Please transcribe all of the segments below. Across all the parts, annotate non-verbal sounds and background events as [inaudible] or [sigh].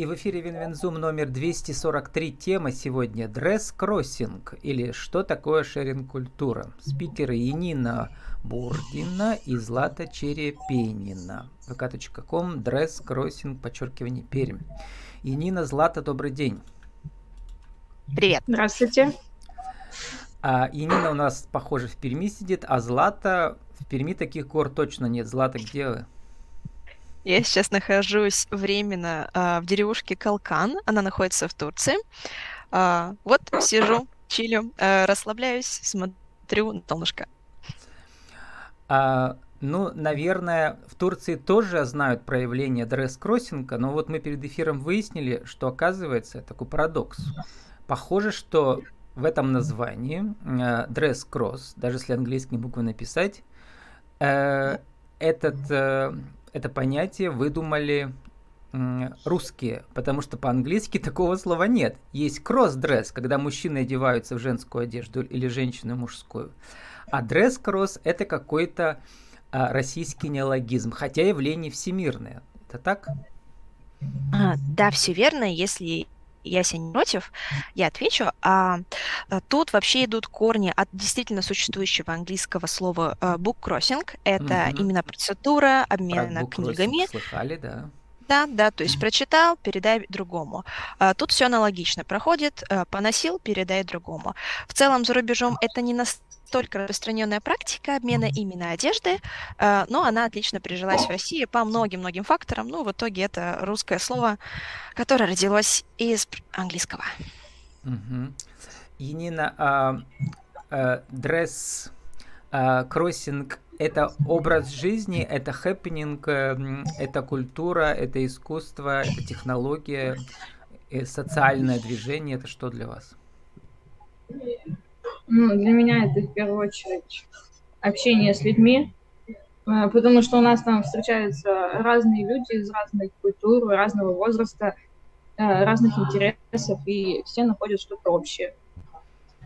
И в эфире WinWinZoom номер 243. Тема сегодня «Дресс-кроссинг» или «Что такое шеринг-культура?» Спикеры Янина Бурдина и Злата Черепенина. vk.com «Дресс-кроссинг», подчеркивание, Пермь. Янина, Злата, добрый день. Привет. Здравствуйте. А Янина у нас, похоже, в Перми сидит, а Злата... В Перми таких гор точно нет. Злата, где вы? Я сейчас нахожусь временно а, в деревушке Калкан. Она находится в Турции. А, вот сижу, чилю, а, расслабляюсь, смотрю на солнышко. А, ну, наверное, в Турции тоже знают проявление дресс-кроссинга, но вот мы перед эфиром выяснили, что оказывается такой парадокс. Похоже, что в этом названии э, dress-cross, даже если английские буквы написать, э, этот э, это понятие выдумали русские, потому что по-английски [laughs] такого слова нет. Есть кросс-дресс, когда мужчины одеваются в женскую одежду или женщины мужскую. А дресс-кросс это какой-то а, российский неологизм, хотя явление всемирное. Это так? А, да, все верно. Если Яся не против, я отвечу. А, а, тут вообще идут корни от действительно существующего английского слова uh, book crossing. Это угу. именно процедура обмена Про книгами. Слыхали, да. Да, да, то есть прочитал, передай другому. А, тут все аналогично проходит, а, поносил, передай другому. В целом за рубежом это не настолько распространенная практика обмена именно одежды, а, но она отлично прижилась в России по многим-многим факторам. Ну, в итоге это русское слово, которое родилось из английского. Угу. Янина, а, а, дресс, а, кроссинг это образ жизни, это хэппенинг, эм, это культура, это искусство, это технология, э, социальное движение. Это что для вас? Ну, для меня это в первую очередь общение с людьми, э, потому что у нас там встречаются разные люди из разных культур, разного возраста, э, разных интересов, и все находят что-то общее.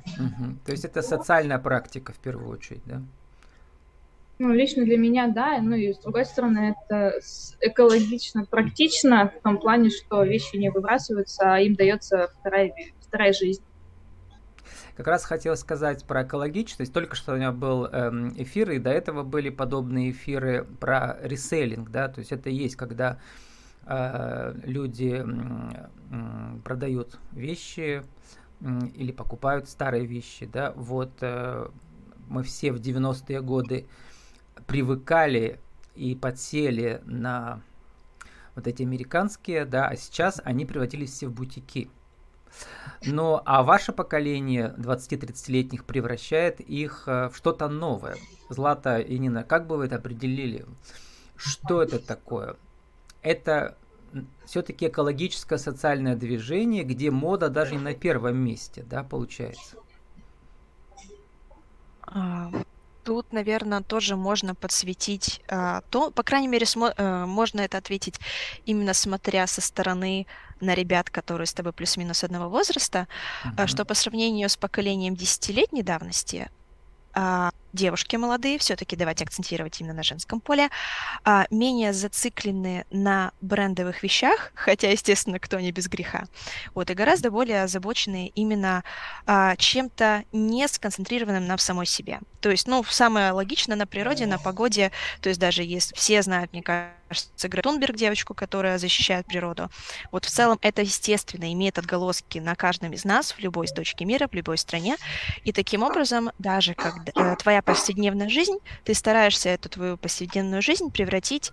Угу. То есть это социальная практика в первую очередь, да? Ну, лично для меня, да, ну и с другой стороны, это экологично, практично в том плане, что вещи не выбрасываются, а им дается вторая, вторая жизнь. Как раз хотел сказать про экологичность. Только что у меня был эм, эфир, и до этого были подобные эфиры про реселлинг, да, то есть это есть, когда э, люди э, продают вещи э, или покупают старые вещи, да, вот э, мы все в 90-е годы привыкали и подсели на вот эти американские, да, а сейчас они превратились все в бутики. Но а ваше поколение 20-30-летних превращает их э, в что-то новое. Злата и Нина, как бы вы это определили? Что это такое? Это все-таки экологическое социальное движение, где мода даже не на первом месте, да, получается? Тут, наверное, тоже можно подсветить а, то, по крайней мере, смо- а, можно это ответить именно смотря со стороны на ребят, которые с тобой плюс-минус одного возраста, mm-hmm. а, что по сравнению с поколением десятилетней давности а, девушки молодые, все-таки давайте акцентировать именно на женском поле, а, менее зациклены на брендовых вещах, хотя, естественно, кто не без греха, вот, и гораздо более озабочены именно а, чем-то не сконцентрированным на самой себе. То есть, ну, самое логичное на природе, на погоде, то есть даже если все знают, мне кажется, Грета Тунберг, девочку, которая защищает природу, вот в целом это естественно имеет отголоски на каждом из нас в любой точке мира, в любой стране, и таким образом даже когда э, твоя повседневная жизнь, ты стараешься эту твою повседневную жизнь превратить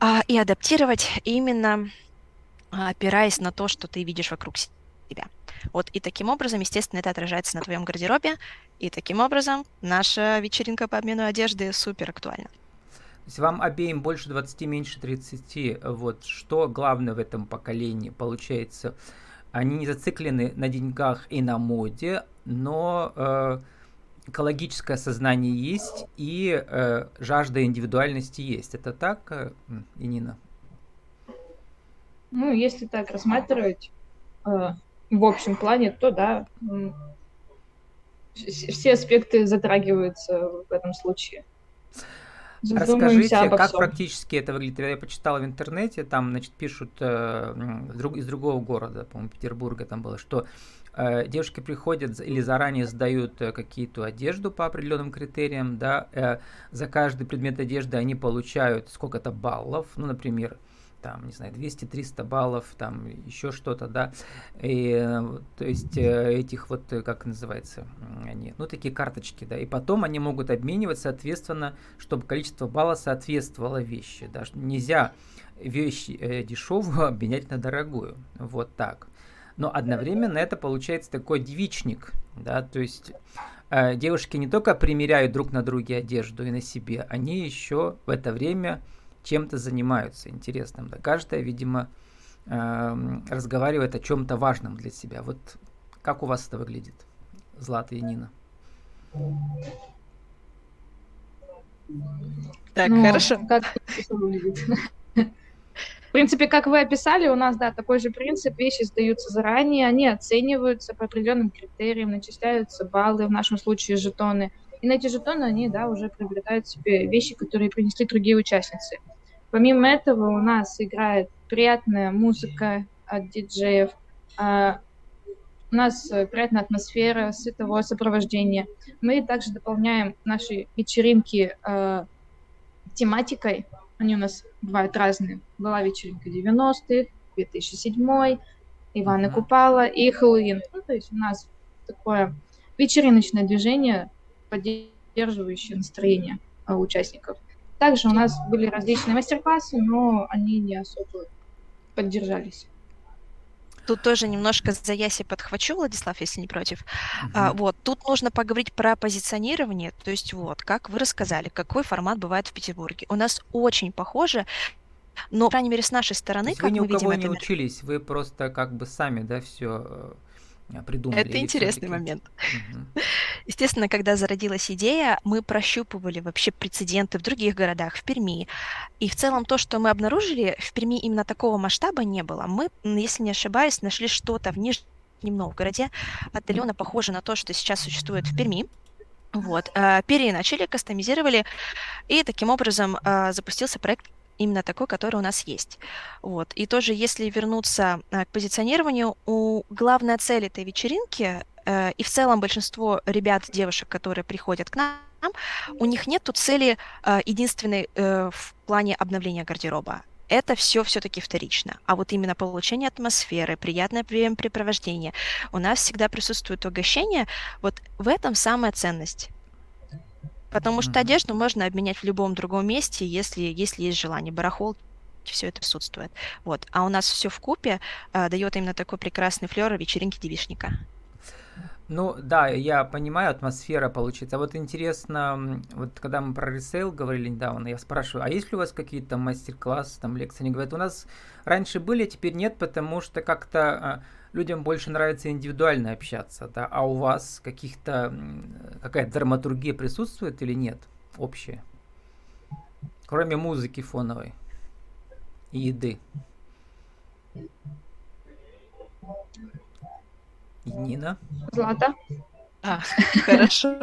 а, и адаптировать именно а, опираясь на то, что ты видишь вокруг себя. Вот и таким образом, естественно, это отражается на твоем гардеробе, и таким образом наша вечеринка по обмену одежды супер актуальна. То есть вам обеим больше 20, меньше 30. Вот что главное в этом поколении получается? Они не зациклены на деньгах и на моде, но э, экологическое сознание есть и э, жажда индивидуальности есть. Это так, э, Инина? Ну, если так рассматривать э, в общем плане, то да, все аспекты затрагиваются в этом случае. Расскажите, как всем. практически это выглядит? Я почитала в интернете, там, значит, пишут э, из другого города, по-моему, Петербурга там было, что девушки приходят или заранее сдают э, какие-то одежду по определенным критериям, да, э, за каждый предмет одежды они получают сколько-то баллов, ну, например, там, не знаю, 200-300 баллов, там, еще что-то, да, и, то есть э, этих вот, э, как называется, они, ну, такие карточки, да, и потом они могут обменивать, соответственно, чтобы количество баллов соответствовало вещи, да, нельзя вещь э, дешевую [laughs] обменять на дорогую, вот так. Но одновременно это получается такой девичник, да, то есть э, девушки не только примеряют друг на друге одежду и на себе, они еще в это время чем-то занимаются интересным. Да? Каждая, видимо, э, разговаривает о чем-то важном для себя. Вот как у вас это выглядит, Злата и Нина? Так, ну, хорошо. Как это выглядит? [laughs] В принципе, как вы описали, у нас, да, такой же принцип. Вещи сдаются заранее, они оцениваются по определенным критериям, начисляются баллы, в нашем случае жетоны. И на эти жетоны они, да, уже приобретают себе вещи, которые принесли другие участницы. Помимо этого у нас играет приятная музыка от диджеев, а, у нас э, приятная атмосфера световое сопровождение. Мы также дополняем наши вечеринки э, тематикой. Они у нас бывают разные. Была вечеринка 90-х, 2007 Ивана Купала и Хэллоуин. Ну, то есть у нас такое вечериночное движение, поддерживающее настроение э, участников. Также у нас были различные мастер-классы, но они не особо поддержались. Тут тоже немножко за Яси подхвачу, Владислав, если не против. Uh-huh. А, вот, тут нужно поговорить про позиционирование. То есть вот, как вы рассказали, какой формат бывает в Петербурге. У нас очень похоже, но, по крайней мере, с нашей стороны, как вы ни мы у кого видим, не это... учились, вы просто как бы сами, да, все э, придумали. Это интересный момент. Угу. Естественно, когда зародилась идея, мы прощупывали вообще прецеденты в других городах, в Перми. И в целом то, что мы обнаружили, в Перми именно такого масштаба не было. Мы, если не ошибаюсь, нашли что-то в Нижнем Новгороде, отдаленно похоже на то, что сейчас существует в Перми. Вот, э, переначали, кастомизировали, и таким образом э, запустился проект именно такой, который у нас есть. Вот. И тоже, если вернуться э, к позиционированию, у главная цель этой вечеринки и в целом большинство ребят, девушек, которые приходят к нам, у них нет цели э, единственной э, в плане обновления гардероба. Это все все-таки вторично. А вот именно получение атмосферы, приятное времяпрепровождение, у нас всегда присутствует угощение. Вот в этом самая ценность. Потому что одежду можно обменять в любом другом месте, если, если есть желание. Барахолки все это присутствует. Вот. А у нас все в купе э, дает именно такой прекрасный флер вечеринки девишника. Ну да, я понимаю, атмосфера получится. А вот интересно, вот когда мы про ресейл говорили недавно, я спрашиваю, а есть ли у вас какие-то мастер-классы, там лекции? Они говорят, у нас раньше были, а теперь нет, потому что как-то а, людям больше нравится индивидуально общаться, да, а у вас каких-то какая-то драматургия присутствует или нет общая? Кроме музыки фоновой и еды. И Нина? Злата? А, [laughs] хорошо.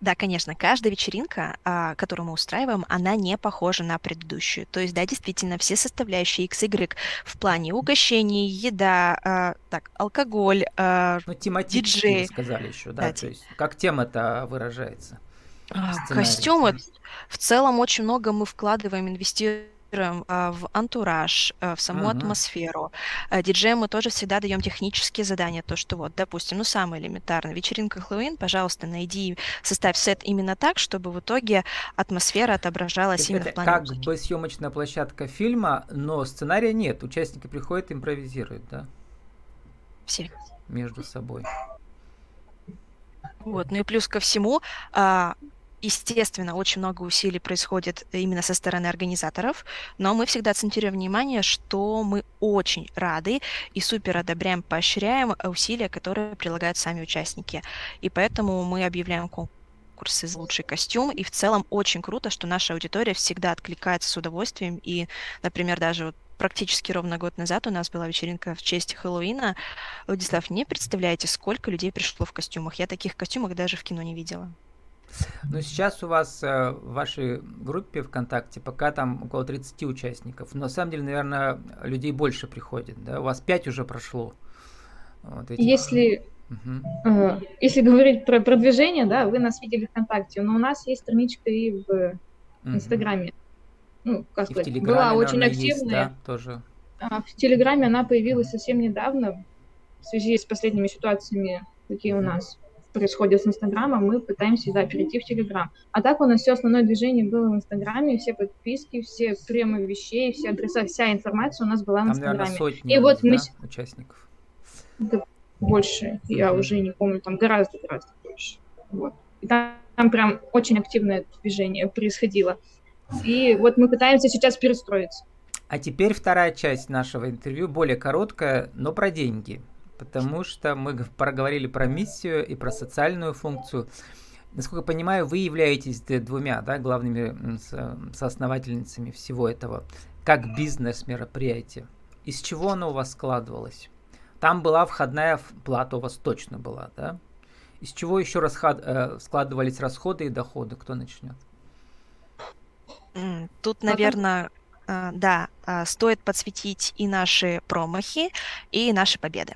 Да, конечно, каждая вечеринка, а, которую мы устраиваем, она не похожа на предыдущую. То есть, да, действительно, все составляющие XY в плане угощений, еда, а, так, алкоголь, а, ну, диджей. сказали еще, да, да то есть как тема-то выражается. Костюмы. В целом очень много мы вкладываем, инвестируем в антураж, а, в саму Ага. атмосферу. А, Диджеям мы тоже всегда даем технические задания, то, что вот, допустим, ну, самое элементарное, вечеринка Хэллоуин, пожалуйста, найди, составь сет именно так, чтобы в итоге атмосфера отображалась именно в плане как музыки. бы съемочная площадка фильма, но сценария нет. Участники приходят, импровизируют, да, Все. между собой. Вот, ну и плюс ко всему, а, Естественно, очень много усилий происходит именно со стороны организаторов, но мы всегда акцентируем внимание, что мы очень рады и супер одобряем, поощряем усилия, которые прилагают сами участники. И поэтому мы объявляем конкурсы за лучший костюм. И в целом очень круто, что наша аудитория всегда откликается с удовольствием. И, например, даже вот практически ровно год назад у нас была вечеринка в честь Хэллоуина. Владислав, не представляете, сколько людей пришло в костюмах. Я таких костюмах даже в кино не видела. Но сейчас у вас э, в вашей группе ВКонтакте пока там около 30 участников. Но на самом деле, наверное, людей больше приходит. Да? У вас 5 уже прошло. Вот этих... Если Угу. Если говорить про продвижение, да, вы нас видели ВКонтакте, но у нас есть страничка и в Инстаграме. Ну, как и сказать, была очень активная. Есть, да, тоже. А в Телеграме она появилась совсем недавно в связи с последними ситуациями, какие у нас происходят с Инстаграмом, мы пытаемся, да, перейти в Телеграм. А так у нас все основное движение было в Инстаграме, все подписки, все премы вещей, все адреса, вся информация у нас была в Инстаграме. Наверное, сотни, и вот мы... участников. Да, больше, я уже не помню, там гораздо-гораздо больше. Вот. И там, там прям очень активное движение происходило. И вот мы пытаемся сейчас перестроиться. А теперь вторая часть нашего интервью, более короткая, но про деньги. Потому что мы проговорили про миссию и про социальную функцию. Насколько я понимаю, вы являетесь двумя да, главными соосновательницами всего этого, как бизнес-мероприятие. Из чего оно у вас складывалось? Там была входная плата у вас точно была, да? Из чего еще расход, э, складывались расходы и доходы? Кто начнет? Тут, наверное, э, да, э, стоит подсветить и наши промахи, и наши победы.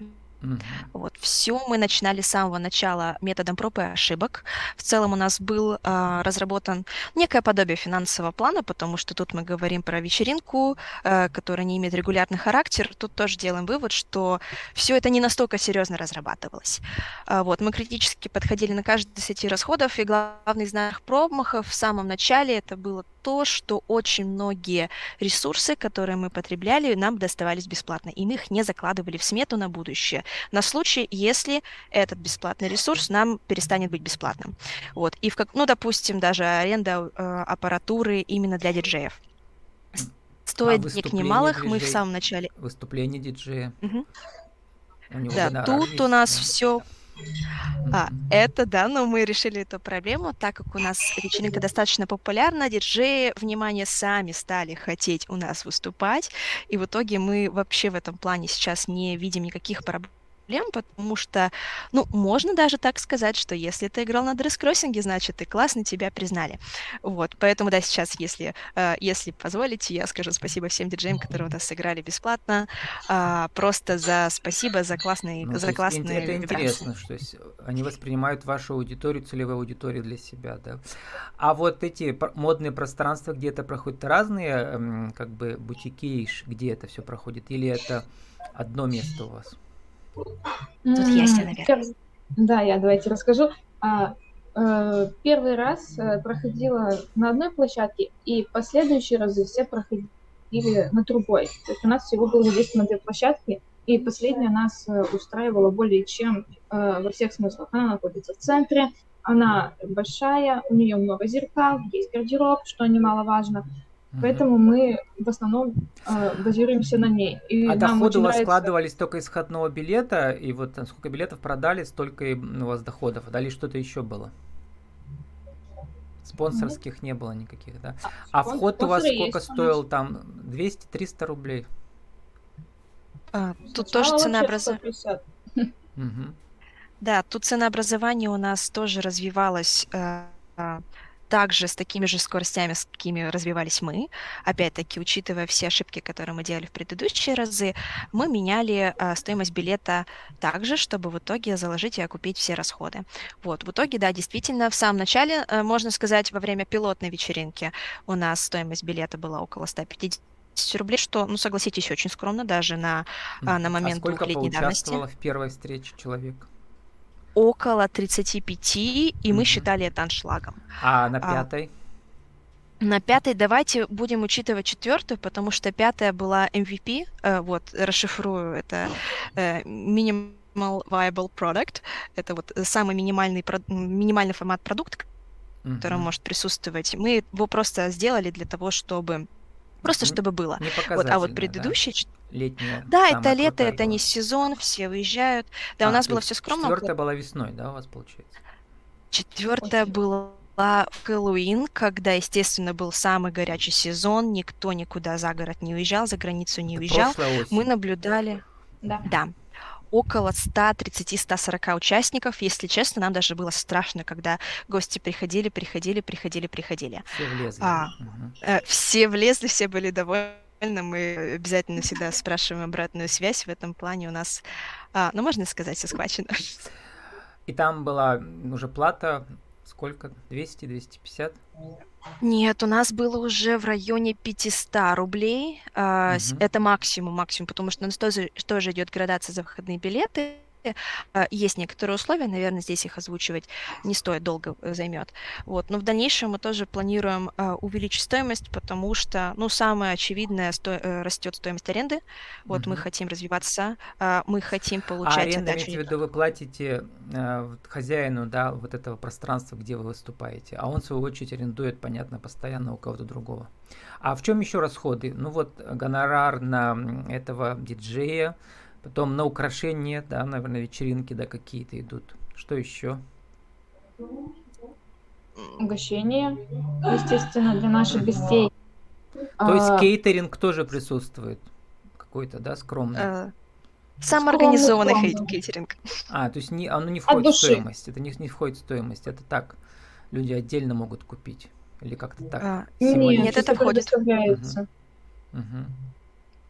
Вот, все мы начинали с самого начала методом проб и ошибок. В целом у нас был э, разработан некое подобие финансового плана, потому что тут мы говорим про вечеринку, э, которая не имеет регулярный характер. Тут тоже делаем вывод, что все это не настолько серьезно разрабатывалось. Э, вот, мы критически подходили на каждый из этих расходов, и главный из наших промахов в самом начале это было то, что очень многие ресурсы, которые мы потребляли, нам доставались бесплатно, и мы их не закладывали в смету на будущее, на случай, если этот бесплатный ресурс нам перестанет быть бесплатным. Вот. И, в как, ну, допустим, даже аренда э, аппаратуры именно для диджеев. Стоит а денег немалых, диджей, мы в самом начале... Выступление диджея. Угу. Да, тут у нас все а, это да, но мы решили эту проблему, так как у нас вечеринка достаточно популярна, диджеи, внимание, сами стали хотеть у нас выступать, и в итоге мы вообще в этом плане сейчас не видим никаких проблем проблем, потому что, ну, можно даже так сказать, что если ты играл на дресс-кроссинге, значит, ты классно, тебя признали. Вот, поэтому, да, сейчас, если, э, если позволите, я скажу спасибо всем диджеям, которые у нас сыграли бесплатно, э, просто за спасибо, за классные, ну, за классные Это интересно, что есть они воспринимают вашу аудиторию, целевую аудиторию для себя, да. А вот эти модные пространства, где это проходит, разные, как бы, бутики, где это все проходит, или это одно место у вас? Тут Яся, наверное. Да, я давайте расскажу. А, э, первый раз э, проходила на одной площадке, и последующие разы все проходили на другой. То есть у нас всего было задействовано две площадки, и последняя нас э, устраивала более чем во всех смыслах. Она находится в центре, она большая, у нее много зеркал, есть гардероб, что немаловажно. Поэтому мы в основном э, базируемся на ней. И а доходы у вас нравится... складывались только из входного билета, и вот сколько билетов продали, столько и у вас доходов. А далее что-то еще было? Спонсорских mm-hmm. не было никаких, да? А, а вход у вас сколько стоил там? 200-300 рублей? А, тут тоже ценообразование. Да, тут ценообразование у нас тоже развивалось э, также с такими же скоростями, с какими развивались мы. Опять-таки, учитывая все ошибки, которые мы делали в предыдущие разы, мы меняли э, стоимость билета так же, чтобы в итоге заложить и окупить все расходы. Вот, в итоге, да, действительно, в самом начале, э, можно сказать, во время пилотной вечеринки у нас стоимость билета была около 150 рублей, что, ну, согласитесь, очень скромно даже на, а, на момент а двухлетней давности. в первой встрече человек? Около 35, и mm-hmm. мы считали это аншлагом. А на пятой? А, на пятой давайте будем учитывать четвертую, потому что пятая была MVP, э, вот, расшифрую, это э, Minimal Viable Product, это вот самый минимальный, минимальный формат продукта, который mm-hmm. может присутствовать. Мы его просто сделали для того, чтобы Просто чтобы было. Вот, а вот предыдущий... Да? Летняя. Да, это лето, это была. не сезон, все выезжают. Да, а, у нас было все скромно. Четвертая была весной, да, у вас получается? Четвертая была в Хэллоуин, когда, естественно, был самый горячий сезон, никто никуда за город не уезжал, за границу не уезжал. Мы наблюдали... Да. да. Около 130-140 участников. Если честно, нам даже было страшно, когда гости приходили, приходили, приходили, приходили. Все влезли. А, угу. Все влезли, все были довольны. Мы обязательно всегда спрашиваем обратную связь. В этом плане у нас, а, ну, можно сказать, все схвачено. И там была уже плата сколько? 200, 250? Нет, у нас было уже в районе 500 рублей. Угу. Это максимум, максимум, потому что у нас тоже, тоже идет градация за выходные билеты. А, есть некоторые условия, наверное, здесь их озвучивать не стоит, долго э, займет. Вот. Но в дальнейшем мы тоже планируем а, увеличить стоимость, потому что, ну, самое очевидное, сто... Э, растет стоимость аренды. Вот угу. мы хотим развиваться, мы хотим получать... А аренда, имеете в виду, вы платите хозяину, да, вот этого пространства, где вы выступаете, а он, в свою очередь, арендует, понятно, постоянно у кого-то другого. А в чем еще расходы? Ну вот гонорар на этого диджея, Потом на украшения, да, наверное, вечеринки, да, какие-то идут. Что еще? Угощение, естественно, для наших гостей. То есть а... кейтеринг тоже присутствует какой-то, да, скромный? А... Самоорганизованный скромный, кейтеринг. А, то есть не, оно не входит в стоимость. Это не, не входит в стоимость. Это так. Люди отдельно могут купить. Или как-то так. А, нет, нет, это входит. Угу. Угу.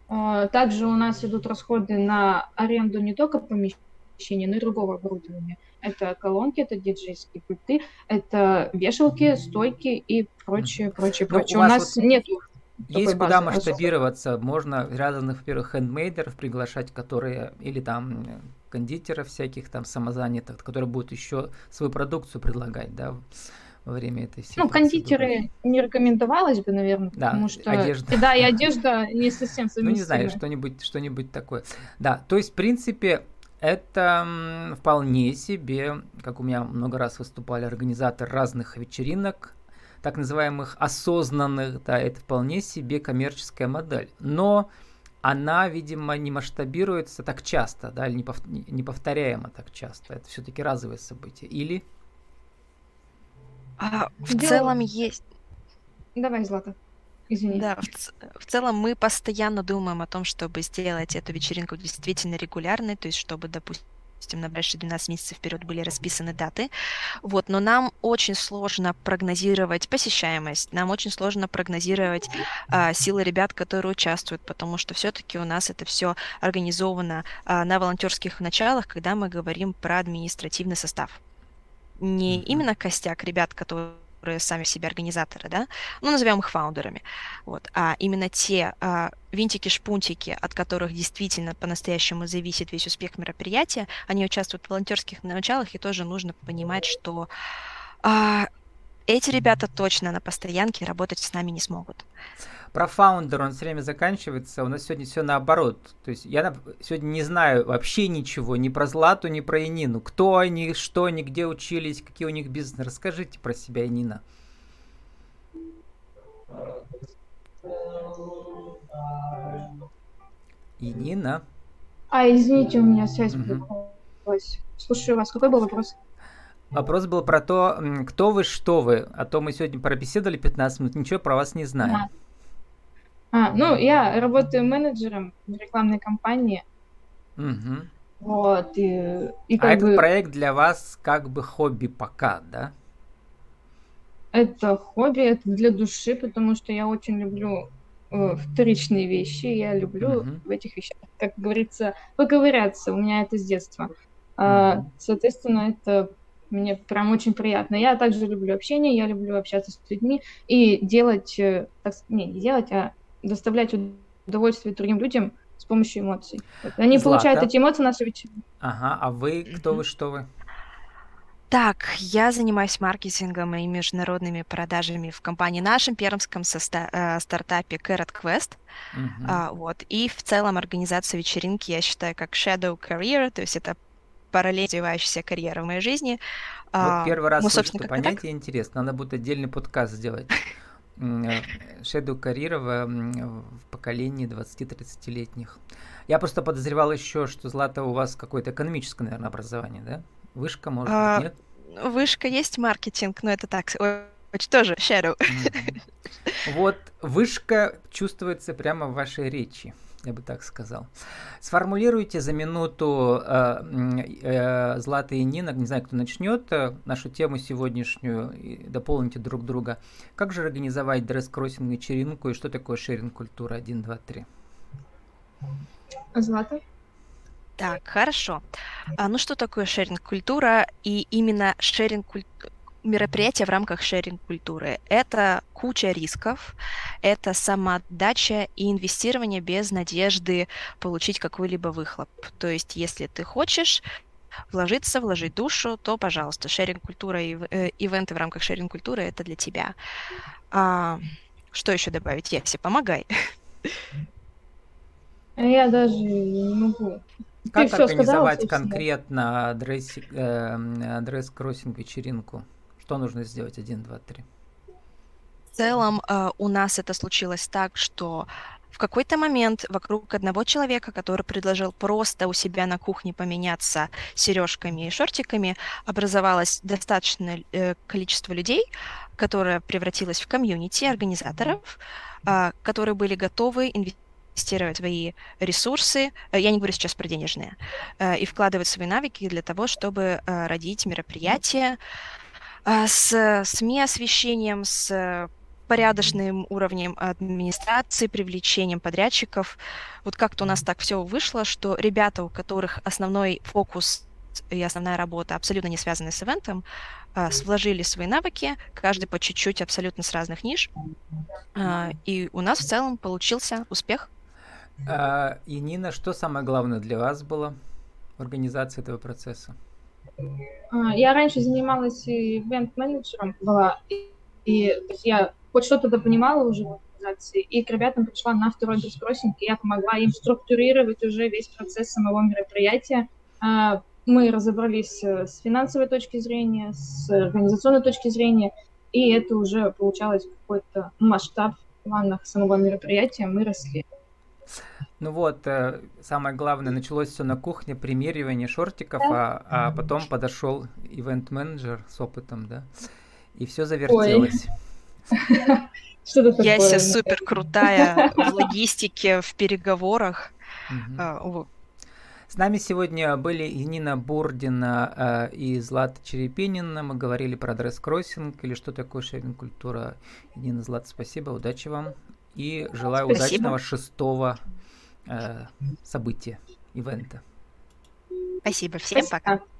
А, также у нас идут расходы на аренду не только помещения, но и другого оборудования. Это колонки, это диджейские пульты, это вешалки, стойки и прочее, прочее, ну, прочее. У, у нас вот нету есть куда масштабироваться. Особо. Можно разных, во-первых, хендмейдеров приглашать, которые, или там кондитеров всяких там самозанятых, которые будут еще свою продукцию предлагать, да, во время этой всей Ну, кондитеры не рекомендовалось бы, наверное, да, потому что одежда. да, и одежда не совсем. Ну, не знаю, что-нибудь что такое. Да, то есть, в принципе, это вполне себе, как у меня много раз выступали организаторы разных вечеринок, так называемых осознанных, да, это вполне себе коммерческая модель. Но она, видимо, не масштабируется так часто, да, или не повторяемо так часто. Это все-таки разовые события. Или а, в Дело... целом есть... Давай, Злата. Извини. Да, в, в целом мы постоянно думаем о том, чтобы сделать эту вечеринку действительно регулярной, то есть чтобы, допустим, на ближайшие 12 месяцев вперед были расписаны даты. Вот, но нам очень сложно прогнозировать посещаемость, нам очень сложно прогнозировать а, силы ребят, которые участвуют, потому что все-таки у нас это все организовано а, на волонтерских началах, когда мы говорим про административный состав не именно костяк ребят, которые сами себе организаторы, да, ну, назовем их фаундерами, вот, а именно те а, винтики-шпунтики, от которых действительно по-настоящему зависит весь успех мероприятия, они участвуют в волонтерских началах, и тоже нужно понимать, что а, эти ребята точно на постоянке работать с нами не смогут. Про фаундер он все время заканчивается. У нас сегодня все наоборот. То есть я сегодня не знаю вообще ничего ни про Злату, ни про Инину. Кто они, что они, где учились, какие у них бизнесы. Расскажите про себя, Инина. Инина. А, извините, у меня связь угу. Слушаю вас. Какой был вопрос? Вопрос был про то, кто вы, что вы. А то мы сегодня пробеседовали 15 минут, ничего про вас не знаем. А, а, ну, я работаю менеджером в рекламной кампании. Угу. Вот, и, и а этот бы... проект для вас как бы хобби пока, да? Это хобби, это для души, потому что я очень люблю э, вторичные вещи, я люблю угу. в этих вещах, как говорится, поковыряться, у меня это с детства. Угу. А, соответственно, это мне прям очень приятно. Я также люблю общение, я люблю общаться с людьми и делать, э, так, не, не делать, а доставлять удовольствие другим людям с помощью эмоций. Вот. Они Злата. получают эти эмоции на вечеринке. Ага, а вы кто вы, что вы? Так, я занимаюсь маркетингом и международными продажами в компании нашем пермском соста- э, стартапе Carrot Quest. Uh-huh. А, вот. И в целом организация вечеринки я считаю как shadow career, то есть это параллельно развивающаяся карьера в моей жизни. Вот а, первый раз мы, слышу это понятие, так? интересно. Надо будет отдельный подкаст сделать. [laughs] Шеду Карирова в поколении 20-30-летних. Я просто подозревал еще, что Злата у вас какое-то экономическое, наверное, образование, да? Вышка, может а, быть, нет? Вышка есть маркетинг, но это так, очень тоже shadow. [laughs] Вот вышка чувствуется прямо в вашей речи. Я бы так сказал. Сформулируйте за минуту э, э, Злата и Нина, не знаю, кто начнет, э, нашу тему сегодняшнюю, и дополните друг друга. Как же организовать дресс-кроссинг вечеринку и что такое шеринг-культура 1, 2, 3? Злата? Так, хорошо. А, ну что такое шеринг-культура и именно шеринг-культура? Мероприятия в рамках шеринг-культуры. Это куча рисков, это самоотдача и инвестирование без надежды получить какой-либо выхлоп. То есть, если ты хочешь вложиться, вложить душу, то, пожалуйста, шеринг-культура и э, ивенты в рамках шеринг-культуры — это для тебя. А, что еще добавить? Еси, помогай. Я даже не могу. Как Ты организовать сказала, конкретно дресс, э? Что нужно сделать? Один, два, три. В целом э, у нас это случилось так, что в какой-то момент вокруг одного человека, который предложил просто у себя на кухне поменяться сережками и шортиками, образовалось достаточное э, количество людей, которое превратилось в комьюнити организаторов, э, которые были готовы инвестировать свои ресурсы, я не говорю сейчас про денежные, и вкладывать свои навыки для того, чтобы родить мероприятия с СМИ-освещением, с порядочным уровнем администрации, привлечением подрядчиков. Вот как-то у нас так все вышло, что ребята, у которых основной фокус и основная работа абсолютно не связаны с ивентом, вложили свои навыки, каждый по чуть-чуть, абсолютно с разных ниш. И у нас в целом получился успех. А, и Нина, что самое главное для вас было в организации этого процесса? А, я раньше занималась ивент-менеджером была, и, и я хоть что-то понимала уже в организации, и к ребятам пришла на второй бескроссинг, и я помогла им структурировать уже весь процесс самого мероприятия. А, мы разобрались с финансовой точки зрения, с организационной точки зрения, и это уже получалось какой-то масштаб в планах самого мероприятия, мы росли. Ну вот, э, самое главное, началось все на кухне, примеривание шортиков, а, а потом подошел ивент-менеджер с опытом, да, и все завертелось. Яся супер крутая в логистике, в переговорах. А, с нами сегодня были и Нина Бурдина э, и Злата Черепинина. Мы говорили про дресс-кроссинг или что такое шеринг-культура. Нина, Злата, спасибо, удачи вам. И желаю спасибо. удачного шестого э, события, ивента. Спасибо, всем Спасибо. пока.